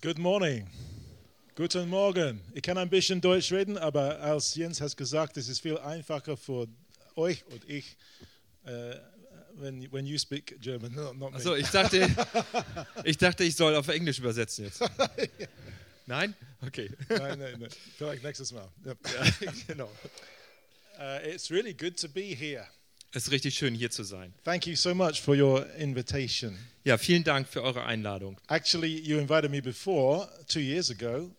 Good morning. Guten Morgen. Ich kann ein bisschen Deutsch reden, aber als Jens hat gesagt, es ist viel einfacher für euch und ich, äh, when, when you speak German, no, not me. Also ich dachte, ich dachte, ich soll auf Englisch übersetzen jetzt. Nein? Okay. nein, nein, nein. Vielleicht nächstes Mal. Yep. Ja, genau. Uh, it's really good to be here. Es ist richtig schön hier zu sein. Thank you so much for your invitation. Ja, vielen Dank für eure Einladung. Actually, you invited me before, two years ago,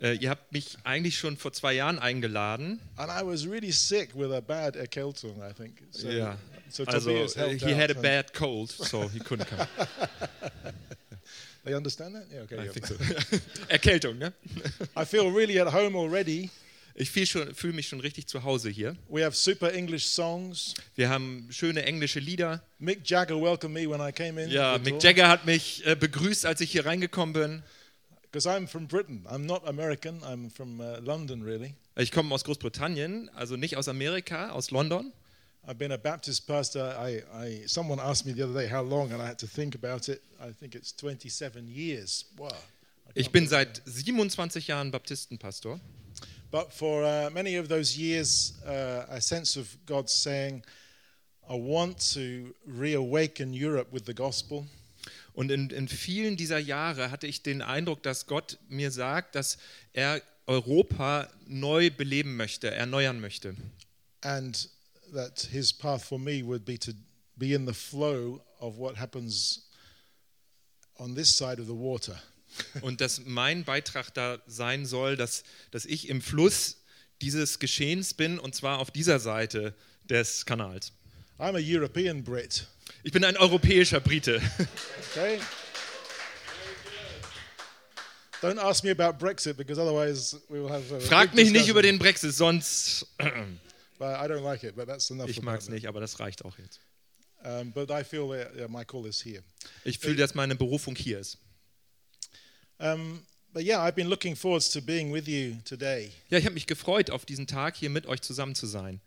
Äh, ihr habt mich eigentlich schon vor zwei Jahren eingeladen. and I was really sick with a bad Erkältung, I think. So, ja. so Also he had a bad cold, so he couldn't come. They understand that? Yeah, okay. I yeah. think so. Erkältung, ne? I feel really at home already. Ich fühle fühle mich schon richtig zu Hause hier. We have super English songs. Wir haben schöne englische Lieder. Mick Jagger welcomed me when I came in. Ja, Mick Jagger hat mich äh, begrüßt, als ich hier reingekommen bin. Because I'm from Britain. I'm not American. I'm from uh, London, really. Ich komme aus Großbritannien, also nicht aus Amerika, aus London. I've been a Baptist pastor. I, I, someone asked me the other day how long, and I had to think about it. I think it's 27 years. Wow. Ich bin seit 27 Jahren Baptistenpastor. But for uh, many of those years, uh, a sense of God saying, I want to reawaken Europe with the gospel. Und in, in vielen dieser Jahre hatte ich den Eindruck, dass Gott mir sagt, dass er Europa neu beleben möchte, erneuern möchte. and that his path for me would be to be in the flow of what happens on this side of the water. Und dass mein Beitrag da sein soll, dass, dass ich im Fluss dieses Geschehens bin, und zwar auf dieser Seite des Kanals. I'm a European Brit. Ich bin ein europäischer Brite. Okay. Don't ask me about Brexit because otherwise we will have. A Frag big mich nicht über den Brexit, sonst. But I don't like it, but that's enough. Ich about mag es that. nicht, aber das reicht auch jetzt. Um, but I feel that yeah, my call is here. Ich fühle, dass meine Berufung hier ist. Um, but yeah, I've been looking forward to being with you today. Ja, ich habe mich gefreut, auf diesen Tag hier mit euch zusammen zu sein.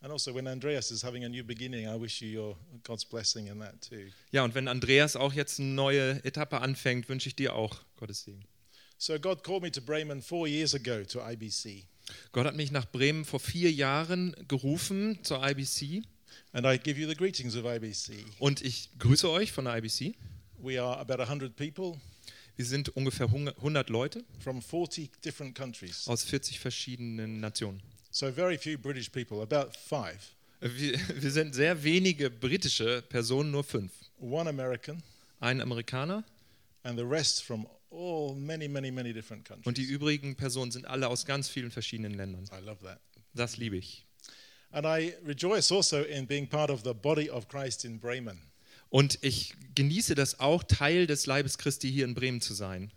And also, when Andreas is having a new beginning, I wish you your God's blessing in that too. Ja, und wenn Andreas auch jetzt eine neue Etappe anfängt, wünsche ich dir auch Gottes Segen. So God called me to Bremen four years ago to IBC, Gott hat mich nach Bremen vor vier Jahren gerufen zur IBC and I give you the greetings of IBC. und ich grüße euch von der IBC. We are about 100 people Wir sind ungefähr 100 Leute from 40 different countries. aus 40 verschiedenen Nationen. So very few British people, about five. Wir, wir sind sehr wenige britische Personen, nur fünf. One American, Ein Amerikaner and the rest from all many, many, many different und die countries. übrigen Personen sind alle aus ganz vielen verschiedenen Ländern. I love that. Das liebe ich. And I rejoice also in being part of the body of Christ in Bremen. Und ich genieße das auch, Teil des Leibes Christi hier in Bremen zu sein.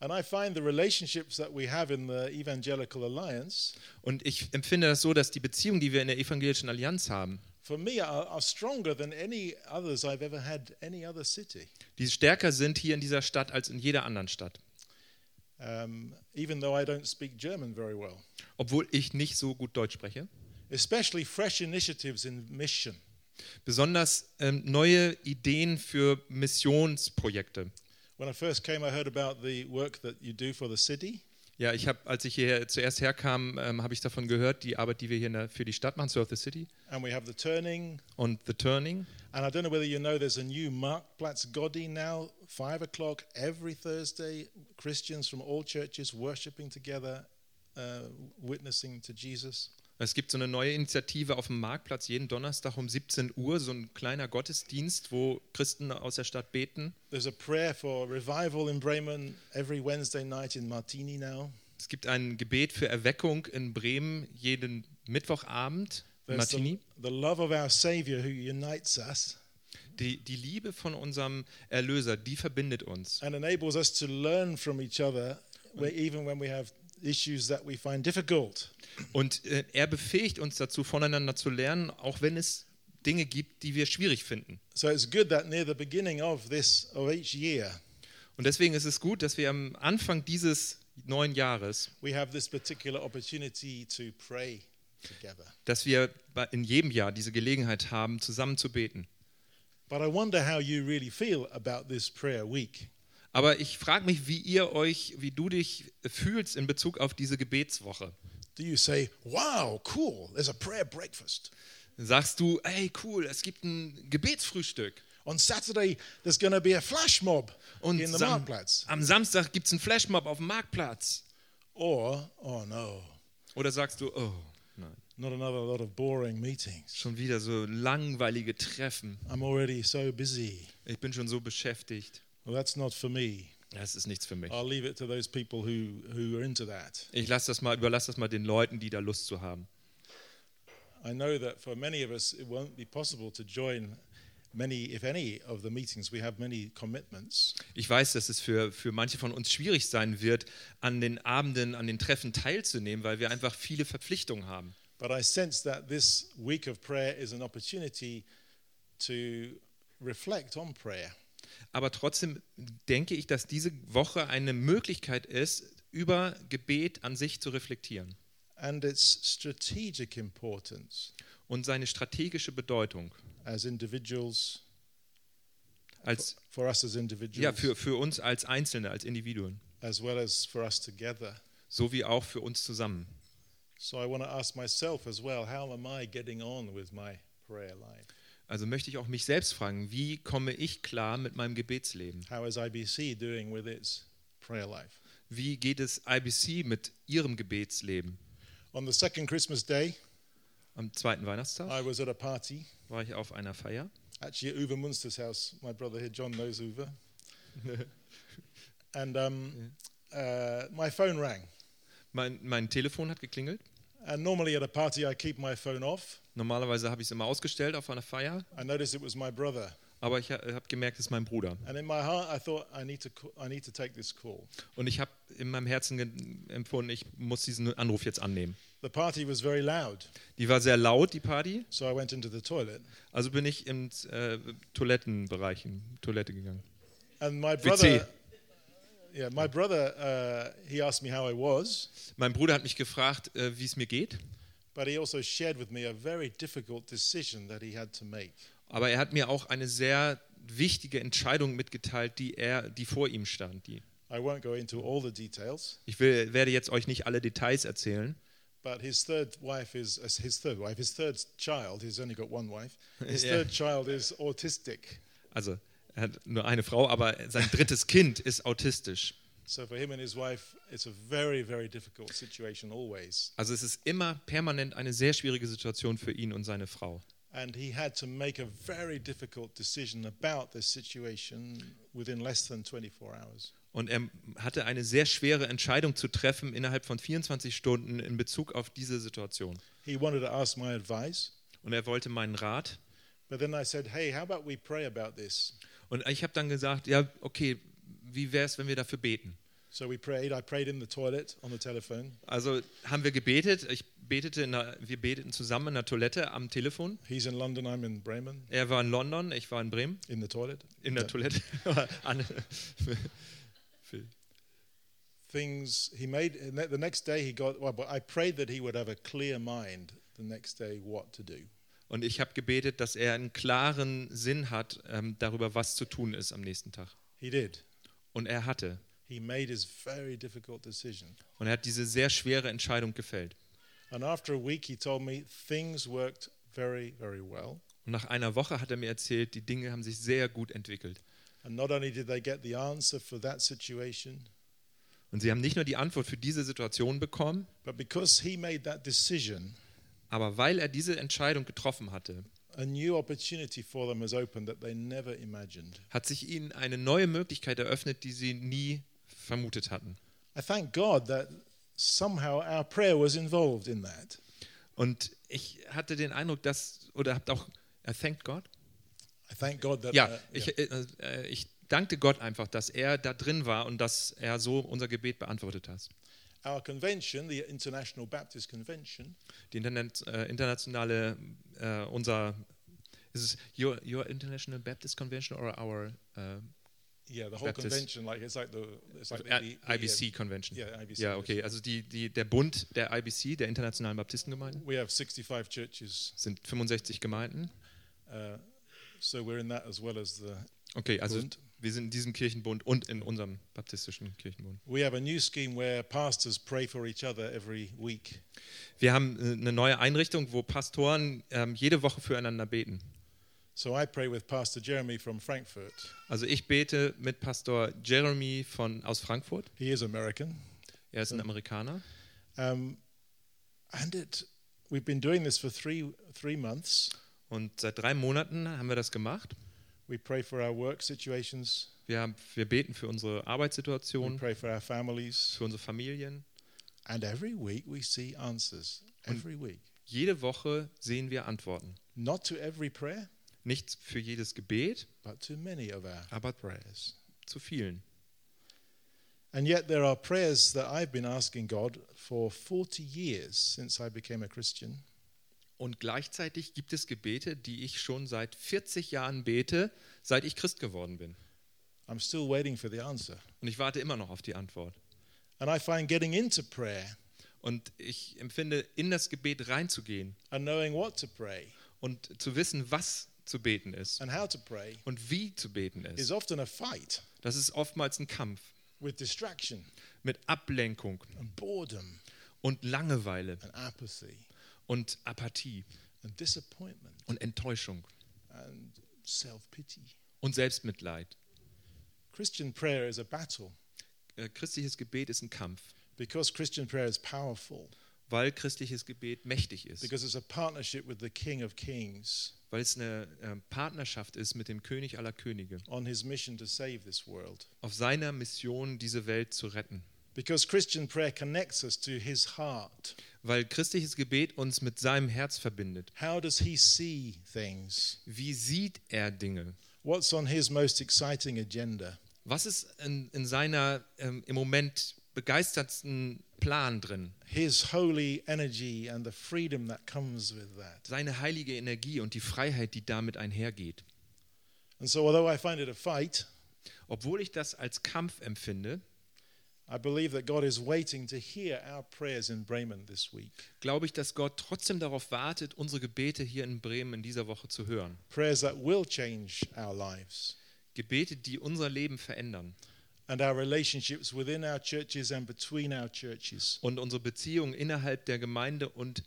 And I find the relationships that we have in the Evangelical Alliance, Und ich empfinde das so, dass die Beziehungen, die wir in der Evangelischen Allianz haben, for me, are, are stronger than any others I've ever had any other city. die stärker sind hier in dieser Stadt als in jeder anderen Stadt. um, even though I don't speak German very well. Obwohl ich nicht so gut Deutsch spreche. Especially fresh initiatives in mission. Besonders ähm, neue Ideen für Missionsprojekte. When I first came, I heard about the work that you do for the city. Ja, ich habe, als ich hier zuerst herkam, ähm, habe ich davon gehört, die Arbeit, die wir hier der, für die Stadt machen, Serve the City And we have the turning. und The Turning. And I don't know whether you know there's a new Marktplatz Godi now, five o'clock every Thursday. Christians from all churches worshiping together, uh, witnessing to Jesus. Es gibt so eine neue Initiative auf dem Marktplatz jeden Donnerstag um 17 Uhr, so ein kleiner Gottesdienst, wo Christen aus der Stadt beten. There's a prayer for revival in Bremen every Wednesday night in Martini now. Es gibt ein Gebet für Erweckung in Bremen jeden Mittwochabend in There's the, Martini. the love of our Savior who unites us Die, die Liebe von unserem Erlöser, die verbindet uns. and enables us to learn from each other, where, even when we have issues that we find difficult. Und äh, er befähigt uns dazu, voneinander zu lernen, auch wenn es Dinge gibt, die wir schwierig finden. So it's good that near the beginning of this of each year, Und deswegen ist es gut, dass wir am Anfang dieses neuen Jahres, we have this particular opportunity to pray together. dass wir in jedem Jahr diese Gelegenheit haben, zusammen zu beten. But I wonder how you really feel about this prayer week. Aber ich frage mich, wie ihr euch, wie du dich fühlst in Bezug auf diese Gebetswoche. Do you say, wow, cool, there's a prayer breakfast? Sagst du, hey cool, es gibt ein Gebetsfrühstück. On Saturday, there's going to be a flash mob Und in the Sam Marktplatz. am Samstag gibt es einen Flashmob auf dem Marktplatz. Or, oh no, Oder sagst du, oh nein, not another lot of boring meetings. schon wieder so langweilige Treffen. I'm already so busy. Ich bin schon so beschäftigt. Well, that's not for me. Das ist nichts für mich. I'll leave it to those people who, who are into that. Ich lass das mal, überlasse das mal den Leuten, die da Lust zu haben. I know that for many of us, it won't be possible to join many, if any, of the meetings. We have many commitments. Ich weiß, dass es für, für manche von uns schwierig sein wird, an den Abenden, an den Treffen teilzunehmen, weil wir einfach viele Verpflichtungen haben. But I sense that this week of prayer is an opportunity to reflect on prayer. Aber trotzdem denke ich, dass diese Woche eine Möglichkeit ist, über Gebet an sich zu reflektieren and its strategic importance und seine strategische Bedeutung as individuals, als for us as individuals, ja für, für uns als Einzelne, als Individuen, as well as for us together. sowie auch für uns zusammen. So I want to ask myself as well, how am I getting on with my prayer life? Also möchte ich auch mich selbst fragen, wie komme ich klar mit meinem Gebetsleben? How is IBC doing with its prayer life? Wie geht es IBC mit ihrem Gebetsleben? On the second Christmas day, Am zweiten Weihnachtstag I was at a party, war ich auf einer Feier. actually at Uwe Munster's house. My brother here, John, knows Uwe. and um, uh, my phone rang. Mein, mein Telefon hat geklingelt. And normally at a party, I keep my phone off. Normalerweise habe ich es immer ausgestellt auf einer Feier, I noticed it was my brother. aber ich habe gemerkt, es ist mein Bruder. In. Und ich habe in meinem Herzen empfunden, ich muss diesen Anruf jetzt annehmen. The party was very loud, Die war sehr laut, die Party. so I went into the toilet. Also bin ich ins äh, Toilettenbereich, in Toilette gegangen. And my WC. brother, yeah, my brother, uh, he asked me how I was, Mein Bruder hat mich gefragt, äh, wie es mir geht. But he also shared with me a very difficult decision that he had to make. Aber er hat mir auch eine sehr wichtige Entscheidung mitgeteilt, die er, die vor ihm stand. Die I won't go into all the details, ich will, werde jetzt euch nicht alle Details erzählen. but his third wife is uh, his third wife, his third child. He's only got one wife. His Yeah. third child is autistic. Also er hat nur eine Frau, aber sein drittes Kind ist autistisch. So for him and his wife, it's a very, very difficult situation always. Also es ist immer permanent eine sehr schwierige Situation für ihn und seine Frau. And he had to make a very difficult decision about this situation within less than 24 hours. Und er hatte eine sehr schwere Entscheidung zu treffen innerhalb von 24 Stunden in Bezug auf diese Situation. He wanted to ask my advice, Und er wollte meinen Rat. but then I said, hey, how about we pray about this? Und ich habe dann gesagt, ja, okay, wie wäre es, wenn wir dafür beten? So we prayed. I prayed in the toilet on the telephone. Also haben wir gebetet. Ich betete in der, wir beteten zusammen in der Toilette am Telefon. He's in London, I'm in Bremen, Er war in London, ich war in Bremen. in the toilet. In der Yeah. Toilette. Things he made, and the next day he got, well, but I prayed that he would have a clear mind the next day what to do. Und ich habe gebetet, dass er einen klaren Sinn hat ähm, darüber, was zu tun ist am nächsten Tag. He did. Und er hatte. Und er hat diese sehr schwere Entscheidung gefällt. And after a week, he told me things worked very, very well. Und nach einer Woche hat er mir erzählt, die Dinge haben sich sehr gut entwickelt. And not only did they get the answer for that situation, Und sie haben nicht nur die Antwort für diese Situation bekommen, but because he made that decision, aber weil er diese Entscheidung getroffen hatte, a new opportunity for them has opened that they never imagined. hat sich ihnen eine neue Möglichkeit eröffnet, die sie nie vermutet hatten. I thank God that somehow our prayer was involved in that. Und ich hatte den Eindruck, dass, oder habt auch, uh, thank God? I thank God that. Ja, uh, ich, äh, äh, ich dankte Gott einfach, dass er da drin war und dass er so unser Gebet beantwortet hat. Our convention, the International Baptist Convention, Die Internet, äh, internationale, äh, unser, ist es your, your International Baptist Convention or our äh, yeah, the whole Baptist- convention, like it's like the it's like the, the- IBC Convention? Yeah, IBC. Ja, okay, also die, die, der Bund der IBC, der Internationalen Baptistengemeinden, We have 65 churches, sind 65 Gemeinden. uh, so we're in that as well as the Okay, also Bund. Wir sind in diesem Kirchenbund und in unserem baptistischen Kirchenbund. We have a new scheme where pastors pray for each other every week. Wir haben äh, eine neue Einrichtung, wo Pastoren ähm, jede Woche füreinander beten. So I pray with Pastor Jeremy from Frankfurt. Also ich bete mit Pastor Jeremy von, aus Frankfurt. He is American. Er ist ein Amerikaner. Um, and it, we've been doing this for three, three months. Und seit drei Monaten haben wir das gemacht. We pray for our work situations, Wir, wir beten für unsere we Arbeitssituation, pray for our families, für unsere Familien. and every week we see answers. Every week. Jede Woche sehen wir Antworten. Not to every prayer, Nicht für jedes Gebet, but to many of our aber prayers. zu vielen. And yet there are prayers that I've been asking God for 40 years since I became a Christian. Und gleichzeitig gibt es Gebete, die ich schon seit 40 Jahren bete, seit ich Christ geworden bin. I'm still waiting for the answer. Und ich warte immer noch auf die Antwort. And I find getting into prayer Und ich empfinde, in das Gebet reinzugehen and knowing what to pray und zu wissen, was zu beten ist and how to pray und wie zu beten is ist. often a fight Das ist oftmals ein Kampf with distraction mit Ablenkung and boredom und Langeweile and apathy und Apathie and disappointment und Enttäuschung and self pity. und Selbstmitleid. Christian prayer is a battle Äh, Christliches Gebet ist ein Kampf, because Christian prayer is powerful, weil christliches Gebet mächtig ist, because it's a partnership with the King of Kings weil es eine äh, Partnerschaft ist mit dem König aller Könige, on his mission to save this world. auf seiner Mission, diese Welt zu retten. Because Christian prayer connects us to his heart. Weil christliches Gebet uns mit seinem Herz verbindet. How does he see things? Wie sieht er Dinge? What's on his most exciting agenda? Was ist in, in seiner ähm, im Moment begeistertsten Plan drin? His holy energy and the freedom that comes with that. Seine heilige Energie und die Freiheit, die damit einhergeht. And so, although I find it a fight, Obwohl ich das als Kampf empfinde, glaube ich, dass Gott trotzdem darauf wartet, unsere Gebete hier in Bremen in dieser Woche zu hören. Prayers that will change our lives. Gebete, die unser Leben verändern. And our relationships within our churches and between our churches, und unsere Beziehungen innerhalb der Gemeinde und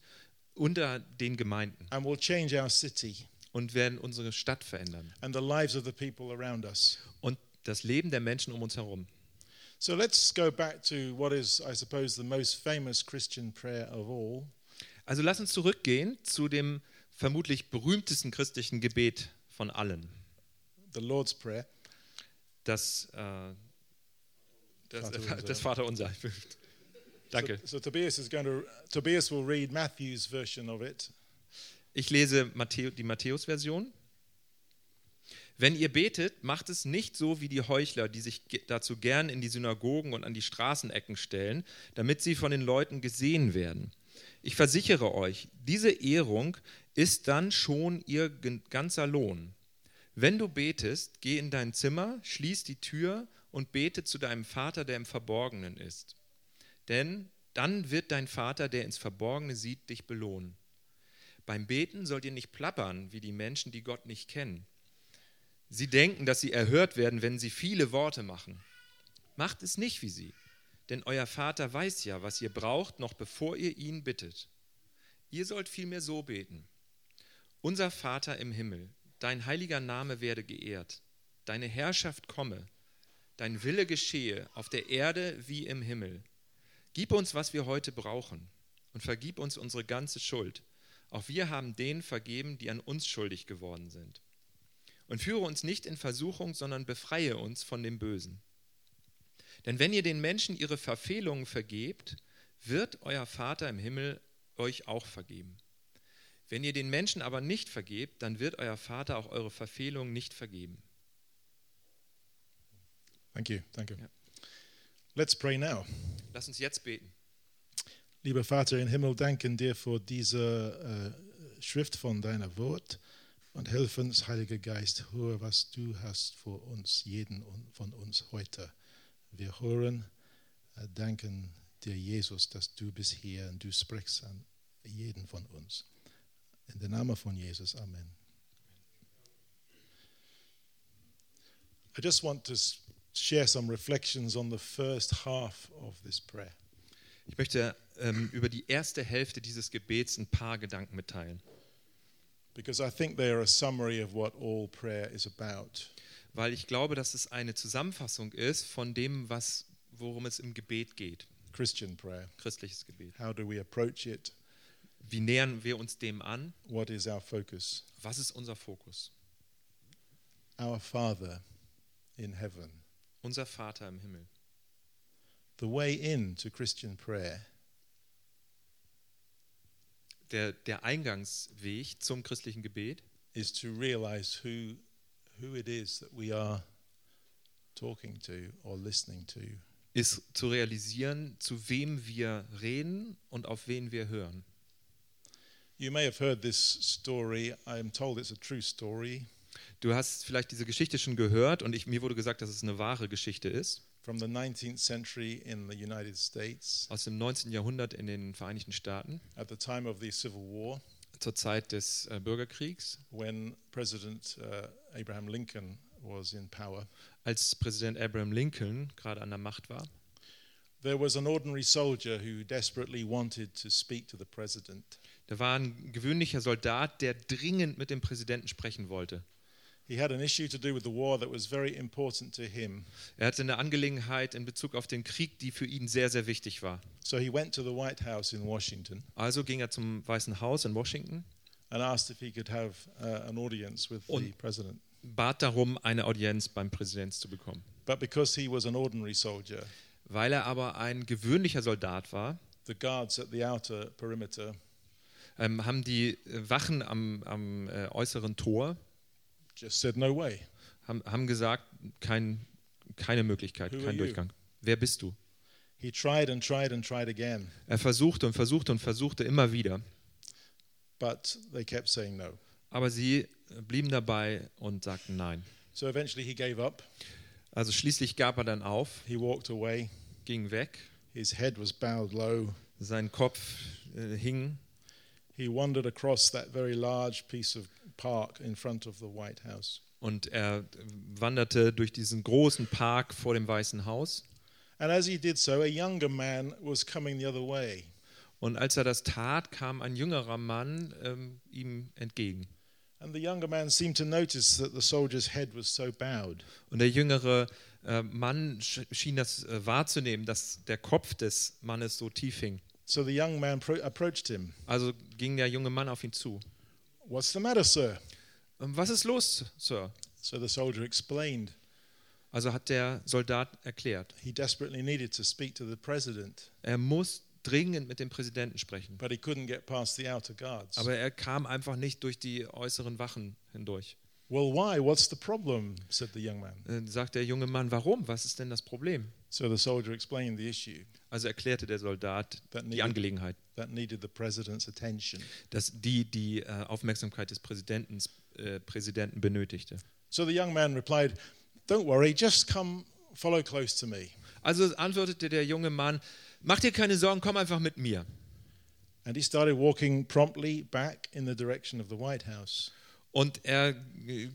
unter den Gemeinden. And will change our city. Und werden unsere Stadt verändern. And the lives of the people around us. und das Leben der Menschen um uns herum. So let's go back to what is, I suppose, the most famous Christian prayer of all. Also lass uns zurückgehen zu dem vermutlich berühmtesten christlichen Gebet von allen. the Lord's Prayer. Das, äh, das, Vaterunser. das Vaterunser. Danke. So, so Tobias is going to Tobias will read Matthew's version of it. Ich lese Matthäu, die Matthäus-Version. Wenn ihr betet, macht es nicht so wie die Heuchler, die sich dazu gern in die Synagogen und an die Straßenecken stellen, damit sie von den Leuten gesehen werden. Ich versichere euch, diese Ehrung ist dann schon ihr ganzer Lohn. Wenn du betest, geh in dein Zimmer, schließ die Tür und bete zu deinem Vater, der im Verborgenen ist. Denn dann wird dein Vater, der ins Verborgene sieht, dich belohnen. Beim Beten sollt ihr nicht plappern wie die Menschen, die Gott nicht kennen. Sie denken, dass sie erhört werden, wenn sie viele Worte machen. Macht es nicht wie sie, denn euer Vater weiß ja, was ihr braucht, noch bevor ihr ihn bittet. Ihr sollt vielmehr so beten. Unser Vater im Himmel, dein heiliger Name werde geehrt, deine Herrschaft komme, dein Wille geschehe auf der Erde wie im Himmel. Gib uns, was wir heute brauchen, und vergib uns unsere ganze Schuld. Auch wir haben denen vergeben, die an uns schuldig geworden sind. Und führe uns nicht in Versuchung, sondern befreie uns von dem Bösen. Denn wenn ihr den Menschen ihre Verfehlungen vergebt, wird euer Vater im Himmel euch auch vergeben. Wenn ihr den Menschen aber nicht vergebt, dann wird euer Vater auch eure Verfehlungen nicht vergeben. Thank you. You. Yeah. Let's pray now. Lass uns jetzt beten. Lieber Vater im Himmel, danken dir für diese äh, Schrift von deiner Wort und hilf uns, Heiliger Geist, höre, was du hast für uns, jeden von uns heute. Wir hören, äh, danken dir, Jesus, dass du bist hier und du sprichst an jeden von uns. In dem Namen von Jesus, Amen. I just want to share some reflections on the first half of this prayer. Ich möchte ähm, über die erste Hälfte dieses Gebets ein paar Gedanken mitteilen, Because I think they are a summary of what all prayer is about. weil ich glaube, dass es eine Zusammenfassung ist von dem, was, worum es im Gebet geht, Christian prayer. christliches Gebet. How do we approach it? Wie nähern wir uns dem an? What is our focus? Was ist unser Fokus? Our Father in heaven. Unser Vater im Himmel. The way into Christian prayer Der, der Eingangsweg zum christlichen Gebet is to realize who, who it is that we are talking to or listening to. ist zu realisieren, zu wem wir reden und auf wen wir hören. You may have heard this story. I'm told it's a true story Du hast vielleicht diese Geschichte schon gehört und ich, mir wurde gesagt, dass es eine wahre Geschichte ist from the 19th century in the United States aus dem 19. Jahrhundert in den Vereinigten Staaten at the time of the Civil War zur Zeit des äh, Bürgerkriegs, when President uh, Abraham Lincoln was in power. als Präsident Abraham Lincoln gerade an der Macht war. There was an ordinary soldier who desperately wanted to speak to the president. Da war ein gewöhnlicher Soldat, der dringend mit dem Präsidenten sprechen wollte. Er hatte eine Angelegenheit in Bezug auf den Krieg, die für ihn sehr, sehr wichtig war. So he went to the White House in Washington Also ging er zum Weißen Haus in Washington, uh, an audience with the Und- bat darum, eine Audienz beim Präsidenten zu bekommen. But because he was an ordinary soldier, Weil er aber ein gewöhnlicher Soldat war, the guards at the outer perimeter ähm, haben die Wachen am, am äh, äußeren Tor just said, No way. haben, haben gesagt, kein, keine Möglichkeit, Who kein you? Durchgang. Wer bist du? He tried and tried and tried again, Er versuchte und versuchte und versuchte immer wieder, but they kept saying no. aber sie blieben dabei und sagten nein. So eventually he gave up. Also schließlich gab er dann auf, He walked away. ging weg, His head was bowed low. sein Kopf äh, hing He wandered across that very large piece of park in front of the White House. und er wanderte durch diesen großen Park vor dem Weißen Haus. And as he did so, a younger man was coming the other way. Und als er das tat, kam ein jüngerer Mann ähm, ihm entgegen. And the younger man seemed to notice that the soldier's head was so bowed. Und der jüngere äh, Mann sch schien das äh, wahrzunehmen, dass der Kopf des Mannes so tief hing. So the young man pro- approached him. Also ging der junge Mann auf ihn zu. What's the matter, sir? Ähm, Was ist los, Sir? So the soldier explained. Also hat der Soldat erklärt, He desperately needed to speak to the president, er muss dringend mit dem Präsidenten sprechen. but he couldn't get past the outer guards. Aber er kam einfach nicht durch die äußeren Wachen hindurch. Well, why? What's the problem? said the young man. Äh, sagt der junge Mann, warum? Was ist denn das Problem? So the soldier explained the issue Also erklärte der Soldat That die needed- Angelegenheit, needed dass die die äh, Aufmerksamkeit des Präsidenten, äh, Präsidenten benötigte. So the young man replied, Don't worry, just come follow close to me. Also antwortete der junge Mann, mach dir keine Sorgen, komm einfach mit mir. And he started walking promptly back in the direction of the White House. Und er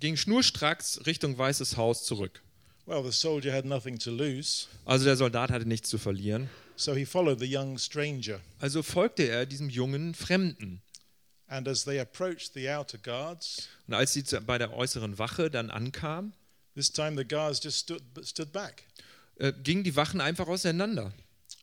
ging schnurstracks Richtung Weißes Haus zurück. Well, the soldier had nothing to lose, Also der Soldat hatte nichts zu verlieren. So he followed the young stranger. Also folgte er diesem jungen Fremden. And as they approached the outer guards, Und als sie bei der äußeren Wache dann ankam, this time the guards just stood, stood back äh, gingen die Wachen einfach auseinander.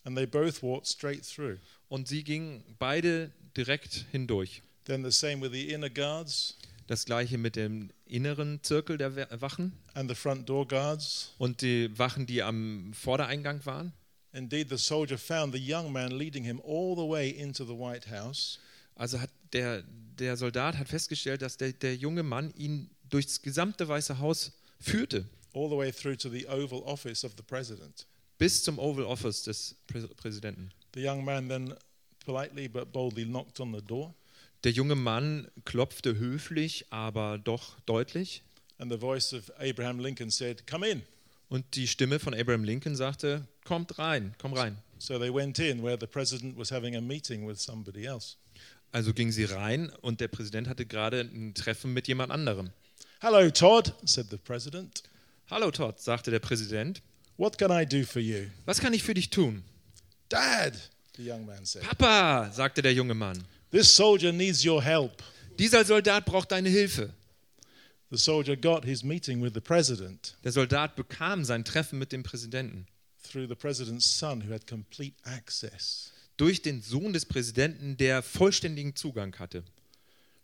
and they both walked straight through. Und sie gingen beide direkt hindurch. Then the same with the inner guards Das gleiche mit dem inneren Zirkel der Wachen and the front door guards. und die Wachen, die am Vordereingang waren. Indeed, the soldier found the young man leading him all the way into the White House. Also hat der, der Soldat hat festgestellt, dass der, der junge Mann ihn durchs gesamte Weiße Haus führte, all the way through to the Oval Office of the President. bis zum Oval Office des Prä Präsidenten. The young man then politely but boldly knocked on the door, Der junge Mann klopfte höflich, aber doch deutlich. and the voice of Abraham Lincoln said, Come in. Und die Stimme von Abraham Lincoln sagte, kommt rein, komm rein. So they went in where the president was having a meeting with somebody else. Also gingen sie rein und der Präsident hatte gerade ein Treffen mit jemand anderem. Hello, Todd, said the president. Hallo Todd, sagte der Präsident. What can I do for you? Was kann ich für dich tun? Dad, the young man said. Papa, sagte der junge Mann. This soldier needs your help. Dieser Soldat braucht deine Hilfe. The soldier got his meeting with the president Der Soldat bekam sein Treffen mit dem Präsidenten. through the president's son, who had complete access. Durch den Sohn des Präsidenten, der vollständigen Zugang hatte.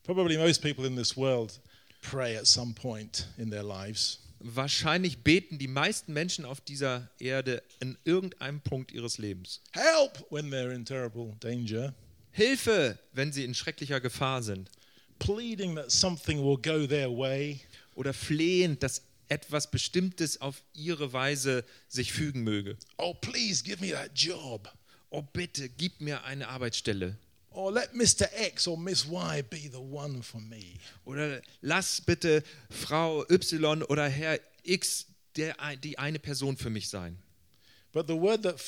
Probably most people in this world pray at some point in their lives. Wahrscheinlich beten die meisten Menschen auf dieser Erde in irgendeinem Punkt ihres Lebens. Help when they're in terrible danger, Hilfe, wenn sie in schrecklicher Gefahr sind. Pleading that something will go their way. Oder flehend, dass etwas Bestimmtes auf ihre Weise sich fügen möge. Oh, please give me that job. Oh bitte, gib mir eine Arbeitsstelle. Or let Mr. X or Miss Y be the one for me. Oder lass bitte Frau Y oder Herr X der, die eine Person für mich sein. But the word that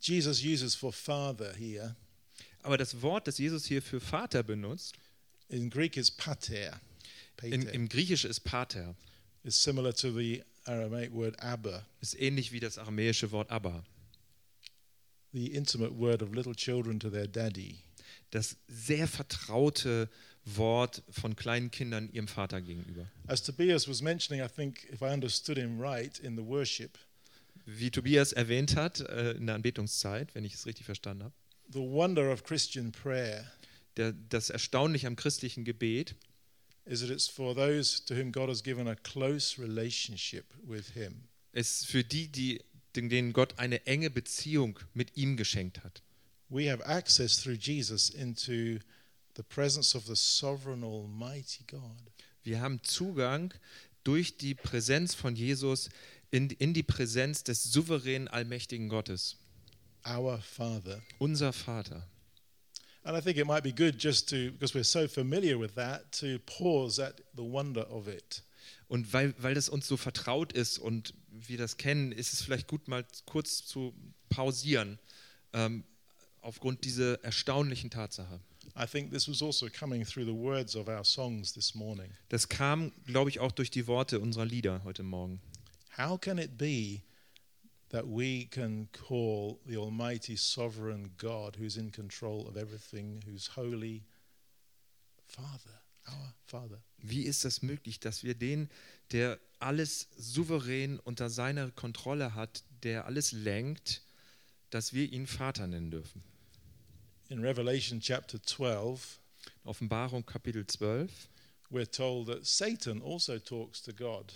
Jesus uses for father here Aber das Wort, das Jesus hier für Vater benutzt, in Greek is pater. in, Pater. im Griechisch ist Pater, is similar to the Aramaic word Abba, ist ähnlich wie das aramäische Wort Abba. the intimate word of little children to their daddy. Das sehr vertraute Wort von kleinen Kindern ihrem Vater gegenüber. As Tobias was mentioning, I think, if I understood him right, in the worship, Wie Tobias erwähnt hat äh, in der Anbetungszeit, wenn ich es richtig verstanden habe, the wonder of Christian prayer der, das Erstaunliche am christlichen Gebet is that it's for those to whom God has given a close relationship with Him. ist für die, die, denen Gott eine enge Beziehung mit ihm geschenkt hat. We have access through Jesus into the presence of the sovereign, almighty God. Wir haben Zugang durch die Präsenz von Jesus in, in die Präsenz des souveränen, allmächtigen Gottes, our Father. unser Vater. And I think it might be good just to, because we're so familiar with that, to pause at the wonder of it. Und weil, weil das uns so vertraut ist und wir das kennen, ist es vielleicht gut, mal kurz zu pausieren, ähm, aufgrund dieser erstaunlichen Tatsache. I think this was also coming through the words of our songs this morning. Das kam, glaube ich, auch durch die Worte unserer Lieder heute Morgen. How can it be that we can call the Almighty Sovereign God, who's in control of everything, who's holy, Father, our Father? Wie ist das möglich, dass wir den, der alles souverän unter seiner Kontrolle hat, der alles lenkt, dass wir ihn Vater nennen dürfen? In Revelation chapter 12, Offenbarung Kapitel 12 we're told that Satan also talks to God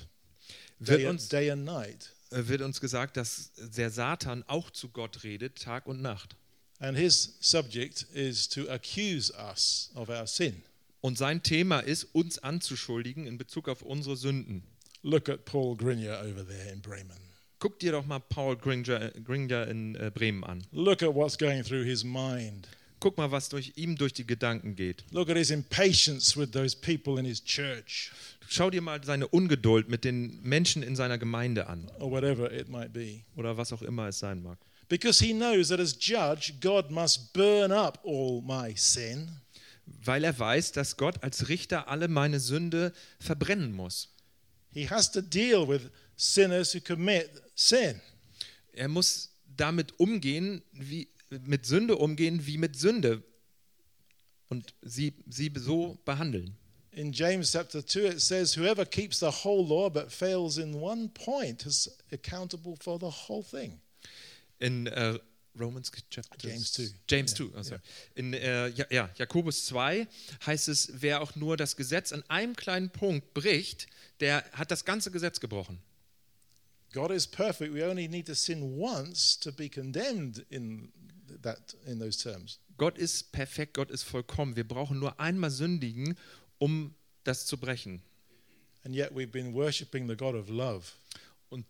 day, uns, day and night. Äh, wird uns gesagt, dass der Satan auch zu Gott redet, Tag und Nacht. And his subject is to accuse us of our sin. Und sein Thema ist, uns anzuschuldigen in Bezug auf unsere Sünden. Look at Paul Grinier over there in Bremen. Guck dir doch mal Paul Gringer, Gringer in äh, Bremen an. Look at what's going through his mind. Guck mal, was durch ihm durch die Gedanken geht. Look at his impatience with those people in his church Schau dir mal seine Ungeduld mit den Menschen in seiner Gemeinde an or whatever it might be. oder was auch immer es sein mag. Because he knows that as judge, God must burn up all my sin. Weil er weiß, dass Gott als Richter alle meine Sünde verbrennen muss. He has to deal with sinners who commit sin. Er muss damit umgehen, wie mit Sünde umgehen wie mit Sünde und sie, sie so behandeln. In James chapter 2, it says, Whoever keeps the whole law but fails in one point is accountable for the whole thing. In äh, Romans chapter James 2. James Ja, 2, also. ja. In äh, ja, ja, Jakobus 2 heißt es, wer auch nur das Gesetz an einem kleinen Punkt bricht, der hat das ganze Gesetz gebrochen. God is perfect. We only need to sin once to be condemned in that in those terms. Gott ist perfekt, Gott ist vollkommen. Wir brauchen nur einmal sündigen, um das zu brechen. And yet we've been worshipping the God of love, Und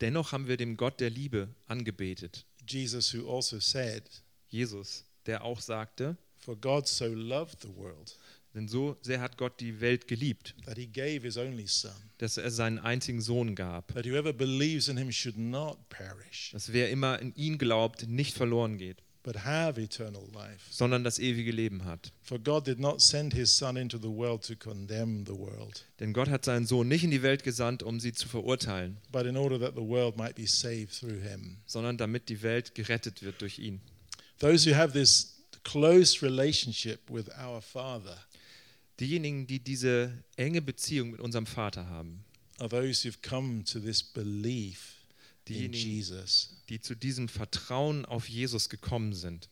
dennoch haben wir dem Gott der Liebe angebetet. Jesus who also said, Jesus, der auch sagte, For God so loved the world denn so sehr hat Gott die Welt geliebt, that he gave his only son, dass er seinen einzigen Sohn gab, that whoever believes in him should not perish, dass wer immer in ihn glaubt, nicht verloren geht, but have eternal life. sondern das ewige Leben hat. For God did not send his Son into the world to condemn the world, Denn Gott hat seinen Sohn nicht in die Welt gesandt, um sie zu verurteilen, but in order that the world might be saved through him. sondern damit die Welt gerettet wird durch ihn. Those who have this close relationship with our Father Diejenigen, die diese enge Beziehung mit unserem Vater haben, are those who've come to this belief diejenigen, Jesus. die zu diesem Vertrauen auf Jesus gekommen sind,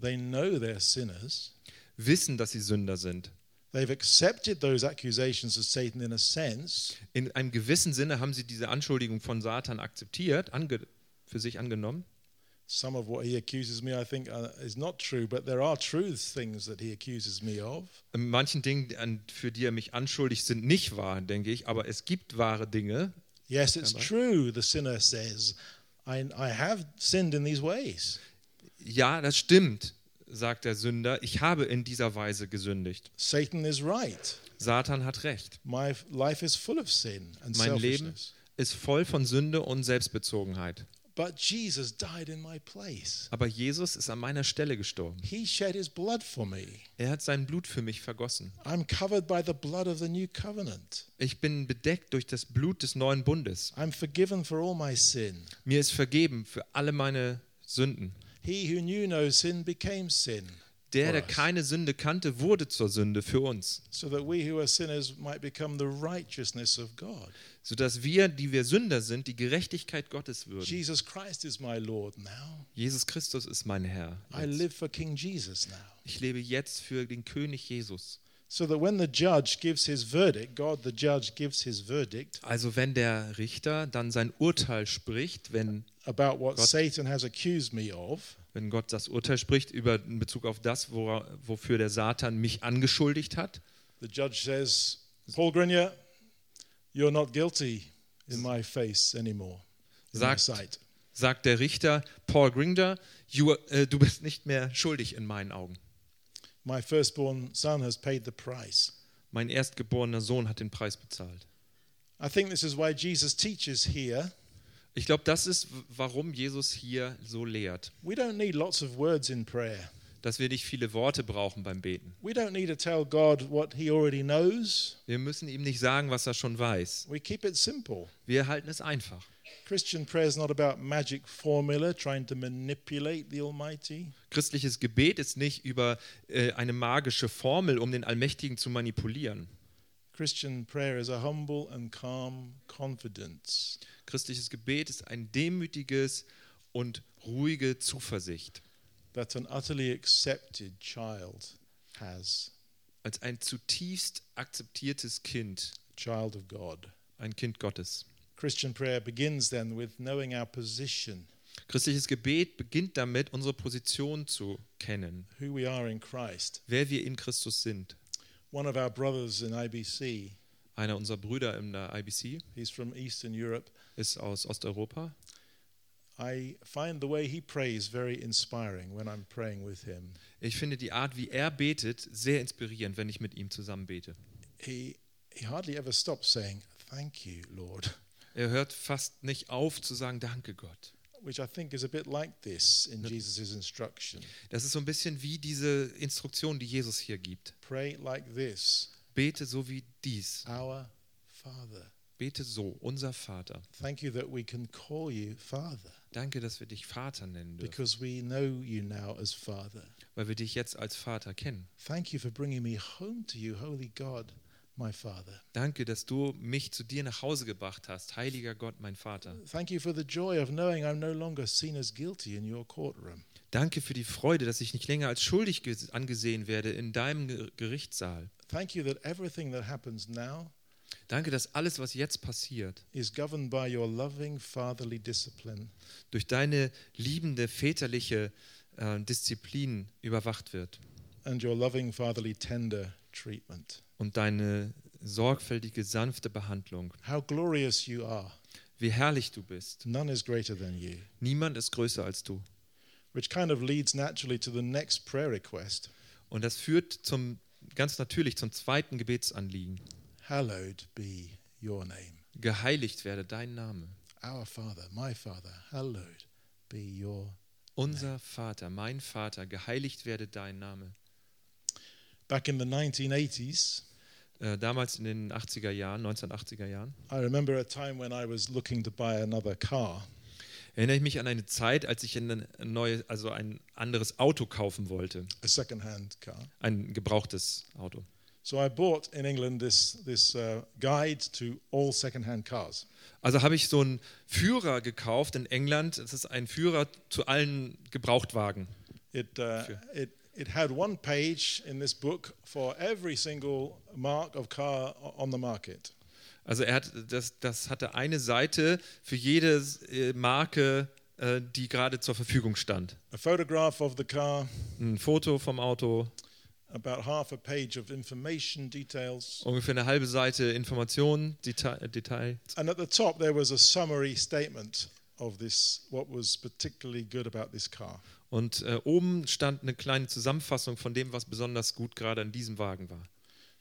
They know they're sinners. wissen, dass sie Sünder sind. They've accepted those accusations of Satan in a sense, In einem gewissen Sinne haben sie diese Anschuldigung von Satan akzeptiert, für sich angenommen. some of what he accuses me, I think, uh, is not true, but there are truth things that he accuses me of. Manchen Dingen, für die er mich anschuldigt, sind nicht wahr, denke ich, aber es gibt wahre Dinge. Yes, it's true, the sinner says, I, I have sinned in these ways. Ja, das stimmt, sagt der Sünder, ich habe in dieser Weise gesündigt. Satan is right. Satan hat recht. My life is full of sin and Mein Leben ist voll von Sünde und Selbstbezogenheit. But Jesus died in my place. Aber Jesus ist an meiner Stelle gestorben. He shed his blood for me. Er hat sein Blut für mich vergossen. I'm covered by the blood of the new covenant. Ich bin bedeckt durch das Blut des neuen Bundes. I'm forgiven for all my sin. Mir ist vergeben für alle meine Sünden. He who knew no sin became sin. Der, der keine Sünde kannte, wurde zur Sünde für uns, so that we who are sinners might become the righteousness of God. sodass wir, die wir Sünder sind, die Gerechtigkeit Gottes würden. Jesus Christ is my Lord now. Jesus Christus ist mein Herr. I Jetzt. live for King Jesus now. Ich lebe jetzt für den König Jesus. So that when the judge gives his verdict, God the judge gives his verdict Also wenn der Richter dann sein Urteil spricht, wenn, about what God- Satan has accused me of, wenn Gott das Urteil spricht über, in Bezug auf das, wora, wofür der Satan mich angeschuldigt hat, the judge says, Paul Grenier, you're not guilty in my face anymore, in my Sagt- sight. sagt der Richter, Paul Grinder, you, äh, du bist nicht mehr schuldig in meinen Augen. My firstborn son has paid the price. Mein erstgeborener Sohn hat den Preis bezahlt. I think this is why Jesus teaches here. Ich glaube, das ist, warum Jesus hier so lehrt, We don't need lots of words in prayer. dass wir nicht viele Worte brauchen beim Beten. We don't need to tell God what he already knows. Wir müssen ihm nicht sagen, was er schon weiß. We keep it simple. Wir halten es einfach. Christian prayer is not about magic formula trying to manipulate the Almighty. Christliches Gebet ist nicht über äh, eine magische Formel, um den Allmächtigen zu manipulieren. Christian prayer is a humble and calm confidence Christliches Gebet ist ein demütiges und ruhige Zuversicht, that an utterly accepted child has, als ein zutiefst akzeptiertes Kind, child of God. ein Kind Gottes. Christian prayer begins then with knowing our position, Christliches Gebet beginnt damit, unsere Position zu kennen, who we are in Christ. wer wir in Christus sind. One of our brothers in IBC, Einer unserer Brüder in der IBC he's from Eastern Europe. Ist aus Osteuropa. I find the way he prays very inspiring when I'm praying with him. Ich finde die Art, wie er betet, sehr inspirierend, wenn ich mit ihm zusammen bete. He, he hardly ever stops saying, Thank you, Lord, Er hört fast nicht auf zu sagen, danke Gott. which I think is a bit like this in Jesus' instruction. Das ist so ein bisschen wie diese Instruktion, die Jesus hier gibt. Pray like this Bete so wie dies. Our Father. Bete so, unser Vater. Thank you that we can call you Father Danke, dass wir dich Vater nennen dürfen, because we know you now as Father. weil wir dich jetzt als Vater kennen. Thank you for bringing me home to you, Holy God, my Father. Danke, dass du mich zu dir nach Hause gebracht hast, heiliger Gott, mein Vater. Thank you for the joy of knowing I'm no longer seen as guilty in your courtroom. Danke für die Freude, dass ich nicht länger als schuldig ges- angesehen werde in deinem Ge- Gerichtssaal. Thank you that everything that happens now Danke, dass alles, was jetzt passiert, is governed by your loving fatherly discipline durch deine liebende väterliche äh, Disziplin überwacht wird and your loving fatherly tender treatment. und deine sorgfältige, sanfte Behandlung. How glorious you are. Wie herrlich du bist. None is greater than you. Niemand ist größer als du. Which kind of leads naturally to the next prayer request. Und das führt zum, ganz natürlich zum zweiten Gebetsanliegen. Hallowed be your name. Geheiligt werde dein Name. Our Father, my Father, hallowed be your Unser Vater, mein Vater, geheiligt werde dein Name. Back in the 1980s, Äh, damals in den 80er Jahren, 1980er Jahren, I remember a time when I was looking to buy another car. erinnere ich mich an eine Zeit, als ich ein neues, also ein anderes Auto kaufen wollte, a second-hand car. ein gebrauchtes Auto. So I bought in England this this uh, guide to all second-hand cars. Also habe ich so einen Führer gekauft in England. Das ist ein Führer zu allen Gebrauchtwagen. It uh, it it had one page in this book for every single mark of car on the market. Also er hat, das, das hatte eine Seite für jede äh, Marke, äh, die gerade zur Verfügung stand. A photograph of the car, Ein Foto vom Auto, about half a page of information details, ungefähr eine halbe Seite Informationen, Detail, äh, Detail. and at the top there was a summary statement of this what was particularly good about this car. Und äh, oben stand eine kleine Zusammenfassung von dem, was besonders gut gerade an diesem Wagen war.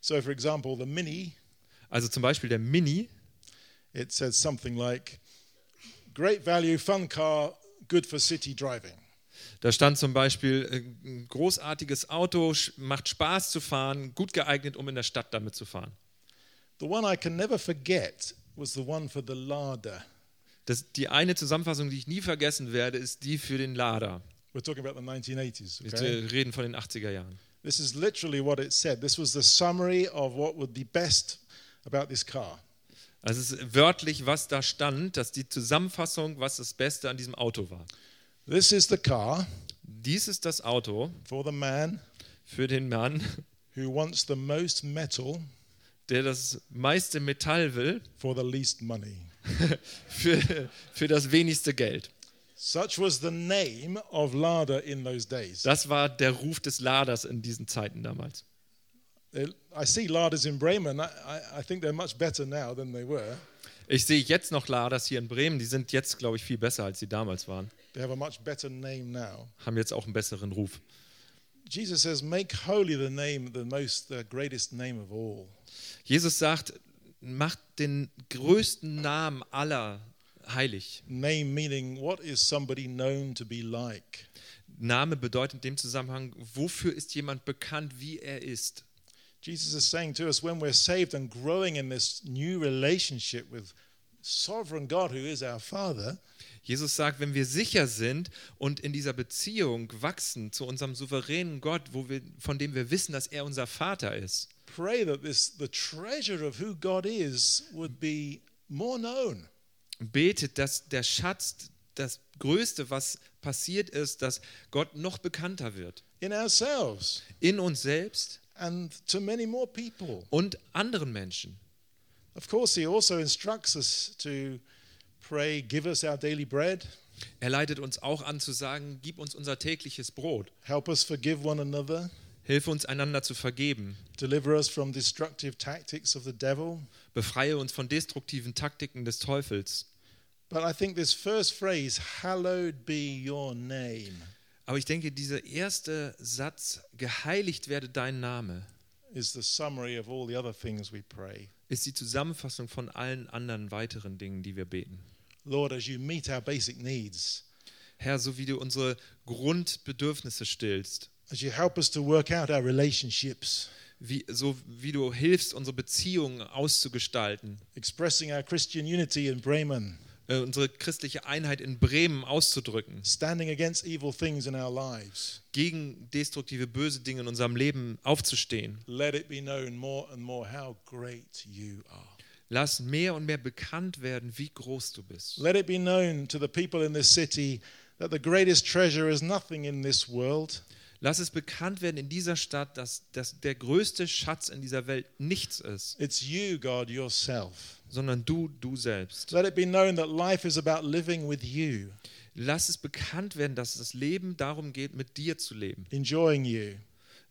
So, for example, the Mini, Also zum Beispiel der Mini, it says something like, "Great value, fun car, good for city driving." Da stand zum Beispiel, äh, ein großartiges Auto, macht Spaß zu fahren, gut geeignet, um in der Stadt damit zu fahren. The one I can never forget was the one for the Lada. Das, die eine Zusammenfassung, die ich nie vergessen werde, ist die für den Lader. We're talking about the 1980s. Wir Okay? reden von den 80er Jahren. This is literally what it said. This was the summary of what would be best about this car. Also es ist wörtlich, was da stand, dass die Zusammenfassung, was das Beste an diesem Auto war. This is the car Dies ist das Auto for the man für den Mann, who wants the most metal der das meiste Metall will, for the least money. für, für das wenigste Geld. Such was the name of Lada in those days. Das war der Ruf des Laders in diesen Zeiten damals. I see Ladas in Bremen. I, I think they're much better now than they were. Ich sehe jetzt noch Laders hier in Bremen, die sind jetzt, glaube ich, viel besser, als sie damals waren. They have a much better name now. Haben jetzt auch einen besseren Ruf. Jesus says, Make holy the name, the most, the greatest name of all. Jesus sagt, macht den größten Namen aller heilig. Name meaning, what is somebody known to be like? Name bedeutet in dem Zusammenhang, wofür ist jemand bekannt, wie er ist. Jesus is saying to us when we're saved and growing in this new relationship with sovereign God who is our Father, Jesus sagt, wenn wir sicher sind und in dieser Beziehung wachsen zu unserem souveränen Gott, wo wir, von dem wir wissen, dass er unser Vater ist, pray that this the treasure of who God is would be more known. betet, dass der Schatz, das Größte, was passiert ist, dass Gott noch bekannter wird. in ourselves In uns selbst and to many more people. und anderen Menschen. Of course, He also instructs us to pray, Give us our daily bread, Er leitet uns auch an zu sagen, gib uns unser tägliches Brot. help us forgive one another, Hilfe uns einander zu vergeben. deliver us from destructive tactics of the devil. Befreie uns von destruktiven Taktiken des Teufels. But I think this first phrase, Hallowed be your name, Aber ich denke, dieser erste Satz, geheiligt werde dein Name, is the summary of all the other things we pray. ist die Zusammenfassung von allen anderen weiteren Dingen, die wir beten. Lord, as you meet our basic needs, Herr, so wie du unsere Grundbedürfnisse stillst, as you help us to work out our relationships, wie, so wie du hilfst, unsere Beziehungen auszugestalten, expressing our Christian unity in Bremen, äh, unsere christliche Einheit in Bremen auszudrücken, standing against evil things in our lives. gegen destruktive, böse Dinge in unserem Leben aufzustehen. Let it be known more and more how great you are. Lass mehr und mehr bekannt werden, wie groß du bist. Let it be known to the people in this city that the greatest treasure is nothing in this world, Lass es bekannt werden in dieser Stadt, dass, dass der größte Schatz in dieser Welt nichts ist, it's you, God, yourself. sondern du, du selbst. Let it be known that life is about living with you, Lass es bekannt werden, dass das Leben darum geht, mit dir zu leben, enjoying you,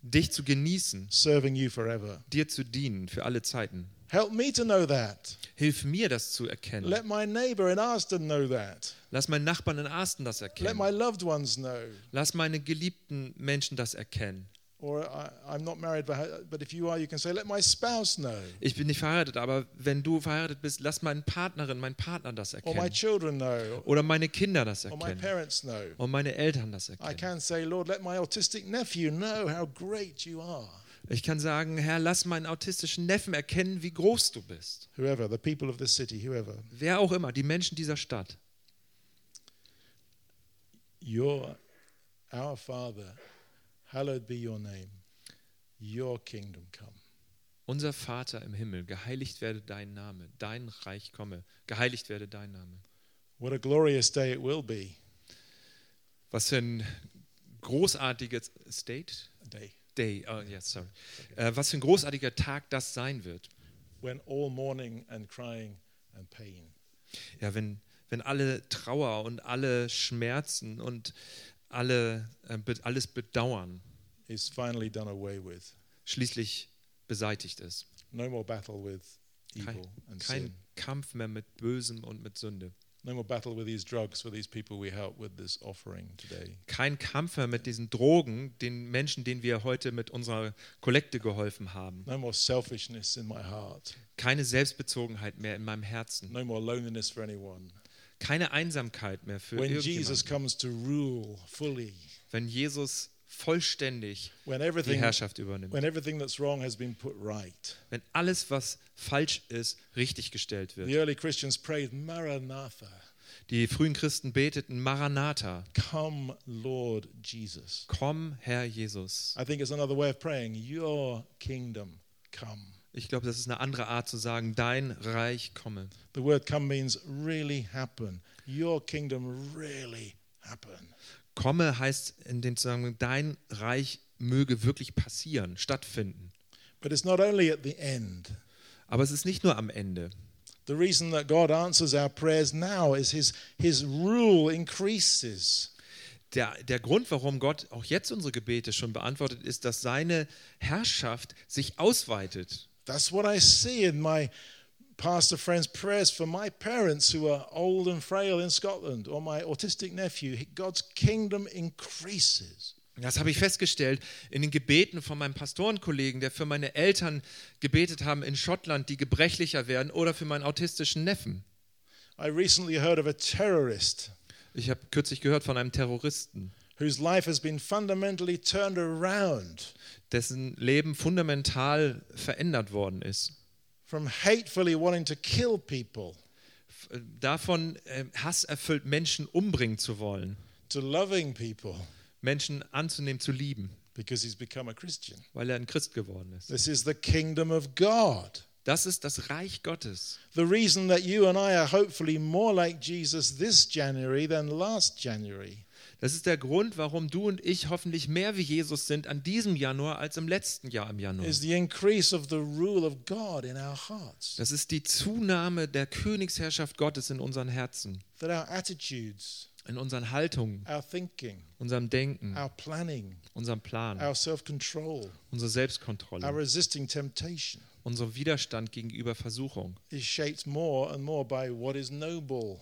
dich zu genießen, serving you forever. dir zu dienen für alle Zeiten. Help me to know that. Hilf mir, das zu erkennen. Let my neighbor in Arston know that. Lass meinen Nachbarn in Arsten das erkennen. Let my loved ones know. Lass meine geliebten Menschen das erkennen. Or I, I'm not married, but, if you are, you can say, let my spouse know. Ich bin nicht verheiratet, aber wenn du verheiratet bist, lass meine Partnerin, meinen Partner das erkennen. Or my children know. Oder meine Kinder das erkennen. Or my parents know. Und meine Eltern das erkennen. I can say, Lord, let my autistic nephew know how great you are. Ich kann sagen, Herr, lass meinen autistischen Neffen erkennen, wie groß du bist. Whoever, the people of this city, whoever. Wer auch immer, die Menschen dieser Stadt. Your, our Father, hallowed be your name. Your kingdom come. Unser Vater im Himmel, geheiligt werde dein Name, dein Reich komme, geheiligt werde dein Name. What a glorious day it will be. Was für ein großartiges State A day Day, oh yes, sorry. Äh, was für ein großartiger Tag das sein wird. when all mourning and crying and pain Ja, wenn, wenn alle Trauer und alle Schmerzen und alle, äh, be- alles Bedauern is finally done away with. schließlich beseitigt ist. No more battle with Kein, evil and kein sin. Kampf mehr mit Bösem und mit Sünde. No more battle with these drugs for these people we help with this offering today. Kein Kampf mehr mit diesen Drogen, den Menschen, denen wir heute mit unserer Kollekte geholfen haben. No more selfishness in my heart. Keine Selbstbezogenheit mehr in meinem Herzen. No more loneliness for anyone. Keine Einsamkeit mehr für When Jesus irgendjemanden. comes to rule fully, Wenn Jesus vollständig die Herrschaft übernimmt. right. Wenn alles, was falsch ist, richtig gestellt wird. The early Christians prayed, Maranatha, Die frühen Christen beteten Maranatha, come, Lord Jesus. komm Herr Jesus. I think it's another way of praying, Your kingdom come. Ich glaube, das ist eine andere Art zu sagen, dein Reich komme. The word come means really happen. Your kingdom really happen. Komme heißt in dem Zusammenhang, dein Reich möge wirklich passieren, stattfinden. But it's not only at the end. Aber es ist nicht nur am Ende. The reason that God answers our prayers now is his, his rule increases. Der, der Grund, warum Gott auch jetzt unsere Gebete schon beantwortet, ist, dass seine Herrschaft sich ausweitet. That's what I see in my pastor friends' prayers for my parents who are old and frail in Scotland or my autistic nephew. God's kingdom increases. Das habe ich festgestellt in den Gebeten von meinem Pastorenkollegen, der für meine Eltern gebetet haben in Schottland, die gebrechlicher werden, oder für meinen autistischen Neffen. I recently heard of a terrorist Ich habe kürzlich gehört von einem Terroristen, whose life has been fundamentally turned around dessen Leben fundamental verändert worden ist. From hatefully wanting to kill people äh, Davon äh, hasserfüllt Menschen umbringen zu wollen, to loving people Menschen anzunehmen, zu lieben, because he's become a Christian. weil er ein Christ geworden ist. This is the kingdom of God. Das ist das Reich Gottes. The reason that you and I are hopefully more like Jesus this January than last January Das ist der Grund, warum du und ich hoffentlich mehr wie Jesus sind an diesem Januar als im letzten Jahr im Januar. our. Das ist die Zunahme der Königsherrschaft Gottes in unseren Herzen, That our attitudes, in unseren Haltungen, our thinking, unserem Denken, our planning, unserem Plan, our unsere our Selbstkontrolle, resisting temptation. Unser Widerstand gegenüber Versuchung. Is shaped more and more by what is noble,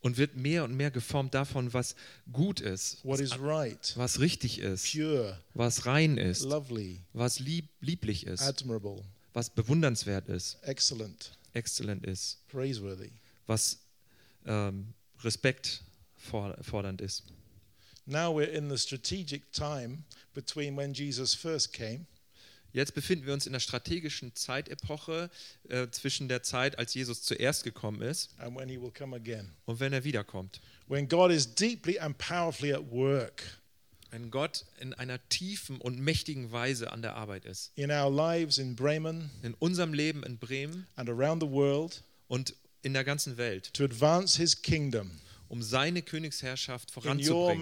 und wird mehr und mehr geformt davon, was gut ist, what is right, was richtig ist, pure, was rein ist, lovely, was lieb, lieblich ist, admirable, was bewundernswert ist, excellent, exzellent ist, praiseworthy. was ähm, Respekt for- fordernd ist. Now we're in the strategic time between when Jesus first came Jetzt befinden wir uns in der strategischen Zeitepoche äh, zwischen der Zeit, als Jesus zuerst gekommen ist and when he will come again. und wenn er wiederkommt. When God is deeply and powerfully at work Wenn Gott in einer tiefen und mächtigen Weise an der Arbeit ist. in our lives in Bremen In unserem Leben in Bremen and around the world und in der ganzen Welt, to advance his kingdom um seine Königsherrschaft voranzubringen.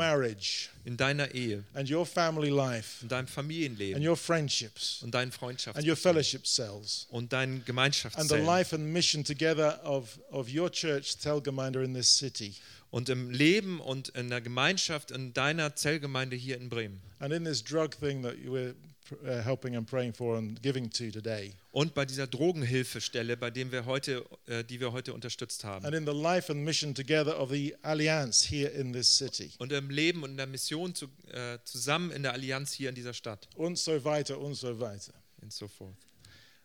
In deiner Ehe, life. In deinem Familienleben. Und deinen Freundschaften und deinen and the Gemeinschaftszellen life and mission together of, of your church, Telgemeinde, in this city. Und im Leben und in der Gemeinschaft in deiner Zellgemeinde hier in Bremen. And in this drug thing that you were uh, helping and praying for and giving to today. Und bei dieser Drogenhilfestelle, bei dem wir heute, äh, die wir heute unterstützt haben. And in the life and mission together of the Alliance here in this city. Und im Leben und in der Mission zu, äh, zusammen in der Allianz hier in dieser Stadt. Und so weiter, und so weiter. And so forth.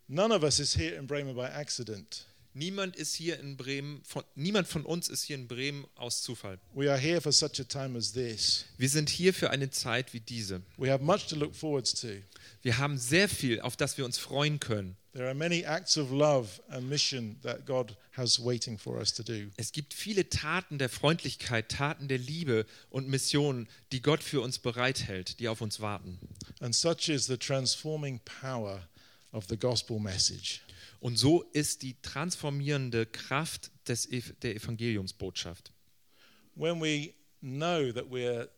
None of us is here in Bremen by accident. Niemand ist hier in Bremen, von, niemand von uns ist hier in Bremen aus Zufall. We are here for such a time as this. Wir sind hier für eine Zeit wie diese. We have much to look forward to. Wir haben sehr viel, auf das wir uns freuen können. There are many acts of love and mission that God has waiting for us to do. Es gibt viele Taten der Freundlichkeit, Taten der Liebe und Missionen, die Gott für uns bereithält, die auf uns warten. And such is the transforming power of the gospel message. Und so ist die transformierende Kraft des, der Evangeliumsbotschaft. When we know that we're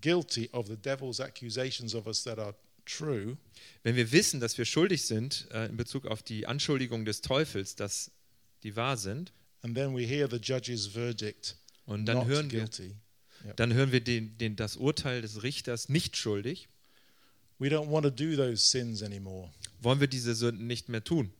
guilty of the devil's accusations of us that are true, Wenn wir wissen, dass wir schuldig sind äh, in Bezug auf die Anschuldigung des Teufels, dass die wahr sind, and then we hear the judge's verdict, und dann not hören wir, guilty, dann hören wir den, den, das Urteil des Richters nicht schuldig, we don't want to do those sins anymore. wollen wir diese Sünden nicht mehr tun.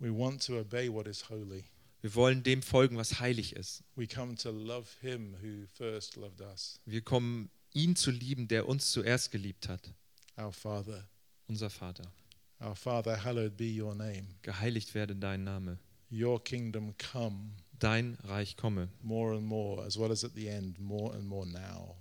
We want to obey what is holy. Wir wollen dem folgen, was heilig ist. We come to love him who first loved us, Wir kommen, ihn zu lieben, der uns zuerst geliebt hat, our Father. unser Vater. Our Father, hallowed be your name. Geheiligt werde dein Name. Your kingdom come Dein Reich komme. more and more, as well as at the end, more and more now.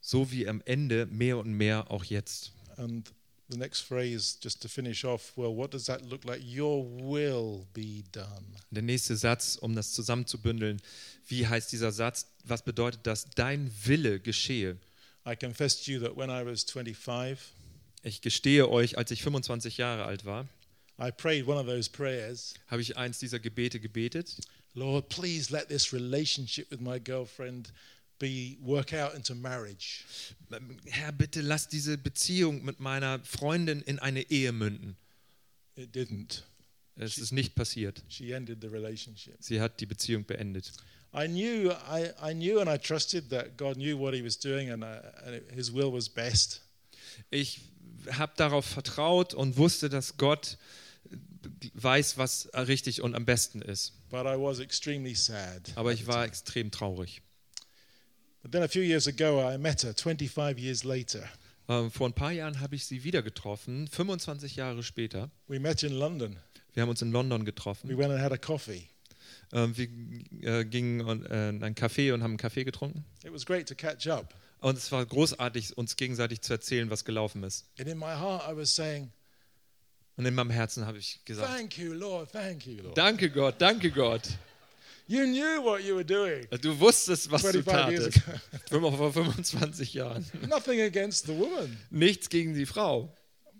So wie am Ende mehr und mehr auch jetzt. And the next phrase, just to finish off, well, what does that look like? Your will be done. Der nächste Satz, um das zusammenzubündeln. Wie heißt dieser Satz? Was bedeutet das? Dein Wille geschehe. I confess to you that when I was 25, Ich gestehe euch, als ich 25 Jahre alt war, I prayed one of those prayers habe ich eins dieser Gebete gebetet. Lord, please let this relationship with my girlfriend be work out into marriage. Herr, bitte lass diese Beziehung mit meiner Freundin in eine Ehe münden. It didn't. Es ist nicht passiert. She ended the relationship. Sie hat die Beziehung beendet. I knew, I, I knew, and I trusted that God knew what He was doing, and, I, and it- His will was best. Ich habe darauf vertraut und wusste, dass Gott weiß, was richtig und am besten ist. But I was extremely sad. Aber ich war extrem traurig. But then a few years ago, I met her. 25 years later, Ähm, vor ein paar Jahren habe ich sie wieder getroffen, 25 Jahre später. we met in London. Wir haben uns in London We getroffen. went and had a coffee. Ähm, wir äh, gingen und, äh, in ein Café und haben einen Kaffee getrunken. It was great to catch up. Und es war großartig, uns gegenseitig zu erzählen, was gelaufen ist. And in my heart, I was saying, Und in meinem Herzen habe ich gesagt, Thank you, Lord. Thank you, Lord. danke Gott, danke Gott. You knew what you were doing. Du wusstest, was du 25 years tatest. Vor 25 Jahren. Nothing against the woman. Nichts gegen die Frau.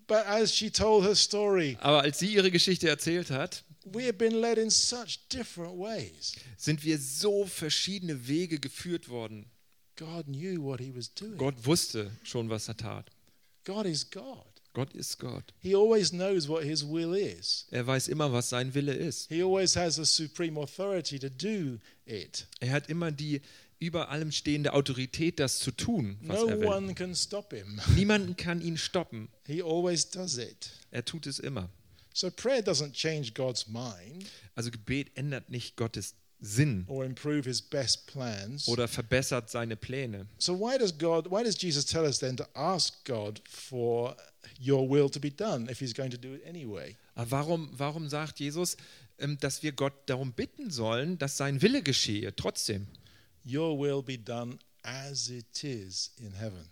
But as she told her story, Aber als sie ihre Geschichte erzählt hat, we have been led in such different ways. sind wir so verschiedene Wege geführt worden. God knew what he was doing. Gott wusste schon, was er tat. God is God. Gott ist Gott. He always knows what his will is. Er weiß immer, was sein Wille ist. He always has the supreme authority to do it. Er hat immer die über allem stehende Autorität, das zu tun, was No er will. one can stop him. Niemanden kann ihn stoppen. He always does it. Er tut es immer. So prayer doesn't change God's mind Also Gebet ändert nicht Gottes Sinn or improve his best plans. oder verbessert seine Pläne. So why does God why does Jesus tell us then to ask God for your will to be done if he's going to do it anyway? Aber warum, warum sagt Jesus, ähm, dass wir Gott darum bitten sollen, dass sein Wille geschehe? Trotzdem, Your will be done as it is in heaven.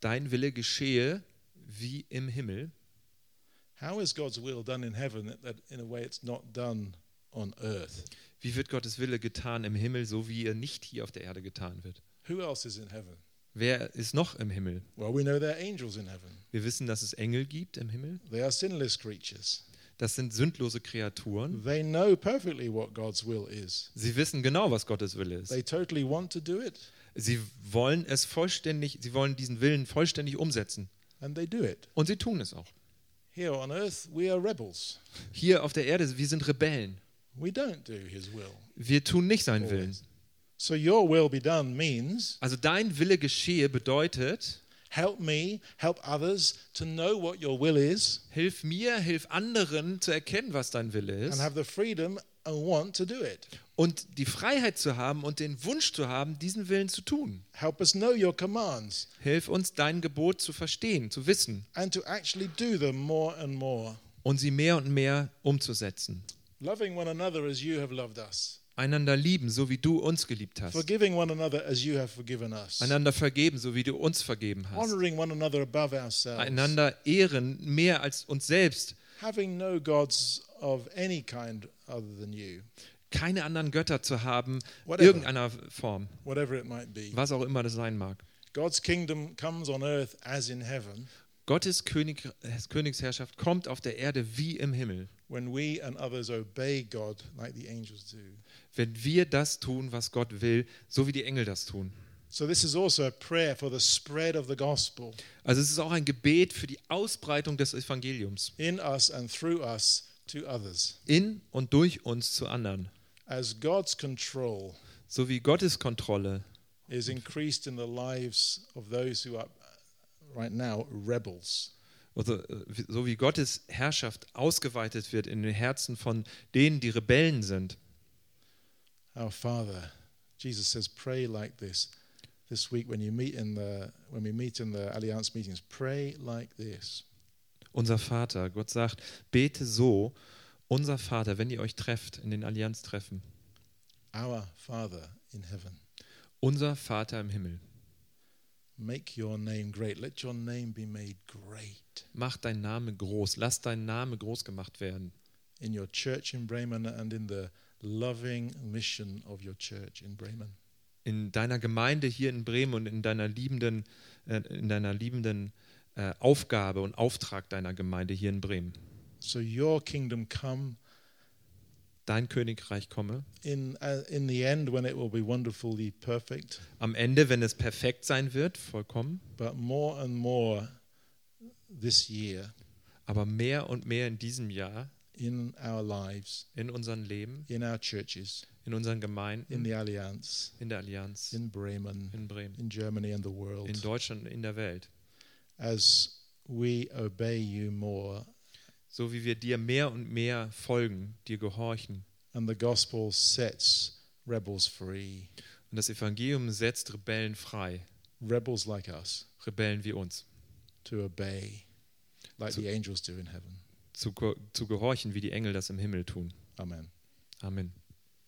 dein Wille geschehe wie im Himmel. How is God's will done in heaven that- that in a way it's not done on earth? Wie wird Gottes Wille getan im Himmel, so wie er nicht hier auf der Erde getan wird? Who else is in heaven? Wer ist noch im Himmel? Well, we know there are angels in heaven. Wir wissen, dass es Engel gibt im Himmel. They are sinless creatures. Das sind sündlose Kreaturen. They know perfectly what God's will is. Sie wissen genau, was Gottes Wille ist. They totally want to do it, Sie wollen es vollständig, sie wollen diesen Willen vollständig umsetzen. and they do it. Und sie tun es auch. Here on earth, we are rebels. Hier auf der Erde, wir sind Rebellen. We don't do his will. Wir tun nicht seinen Willen. So your will be done means Also dein Wille geschehe bedeutet, help me, help others to know what your will is hilf mir, hilf anderen zu erkennen, was dein Wille and ist have the freedom and want to do it. und die Freiheit zu haben und den Wunsch zu haben, diesen Willen zu tun. Help us know your commands Hilf uns, dein Gebot zu verstehen, zu wissen and to actually do them more and more. und sie mehr und mehr umzusetzen. Loving one another as you have loved us. Einander lieben, so wie du uns geliebt hast. Forgiving one another as you have forgiven us. Einander vergeben, so wie du uns vergeben hast. Honoring one another above ourselves. Einander ehren mehr als uns selbst. Having no gods of any kind other than you, Keine anderen Götter zu haben, Whatever. irgendeiner Form, whatever it might be. was auch immer das sein mag. God's kingdom comes on earth as in heaven Gottes König, Königsherrschaft kommt auf der Erde wie im Himmel, when we and others obey God like the angels do. Wenn wir das tun, was Gott will, so wie die Engel das tun. So, this is also a prayer for the spread of the gospel Also es ist auch ein Gebet für die Ausbreitung des Evangeliums in us and through us to others. in und durch uns zu anderen. As God's control So wie Gottes Kontrolle is increased in the lives of those who are right now rebels. Also, so wie Gottes Herrschaft ausgeweitet wird in den Herzen von denen, die Rebellen sind. Our Father, Jesus says, pray like this. This week, when you meet in the when we meet in the Alliance meetings, pray like this. Unser Vater, Gott sagt, bete so, unser Vater, wenn ihr euch trefft in den Allianztreffen, Our Father in heaven, unser Vater im Himmel, make your name great. Let your name be made great mach dein Name groß, lass dein Name groß gemacht werden. in your church in Bremen and in the loving mission of your church in Bremen. In deiner Gemeinde hier in Bremen und in deiner liebenden, äh, in deiner liebenden äh, Aufgabe und Auftrag deiner Gemeinde hier in Bremen. So your kingdom come Dein Königreich komme. in uh, in the end when it will be wonderfully perfect, Am Ende, wenn es perfekt sein wird, vollkommen, but more and more this year aber mehr und mehr in diesem Jahr in our lives, in unserem Leben, in our churches, in unseren in Gemeinden, the Alliance, in der Allianz, in Bremen, in Bremen, in Germany and the world, in Deutschland und in der Welt. as we obey you more So wie wir dir mehr und mehr folgen, dir gehorchen. and the gospel sets rebels free, Und das Evangelium setzt Rebellen frei, rebels like us, Rebellen wie uns, to obey like So- the angels do in heaven. Zu, zu gehorchen, wie die Engel das im Himmel tun. Amen. Amen.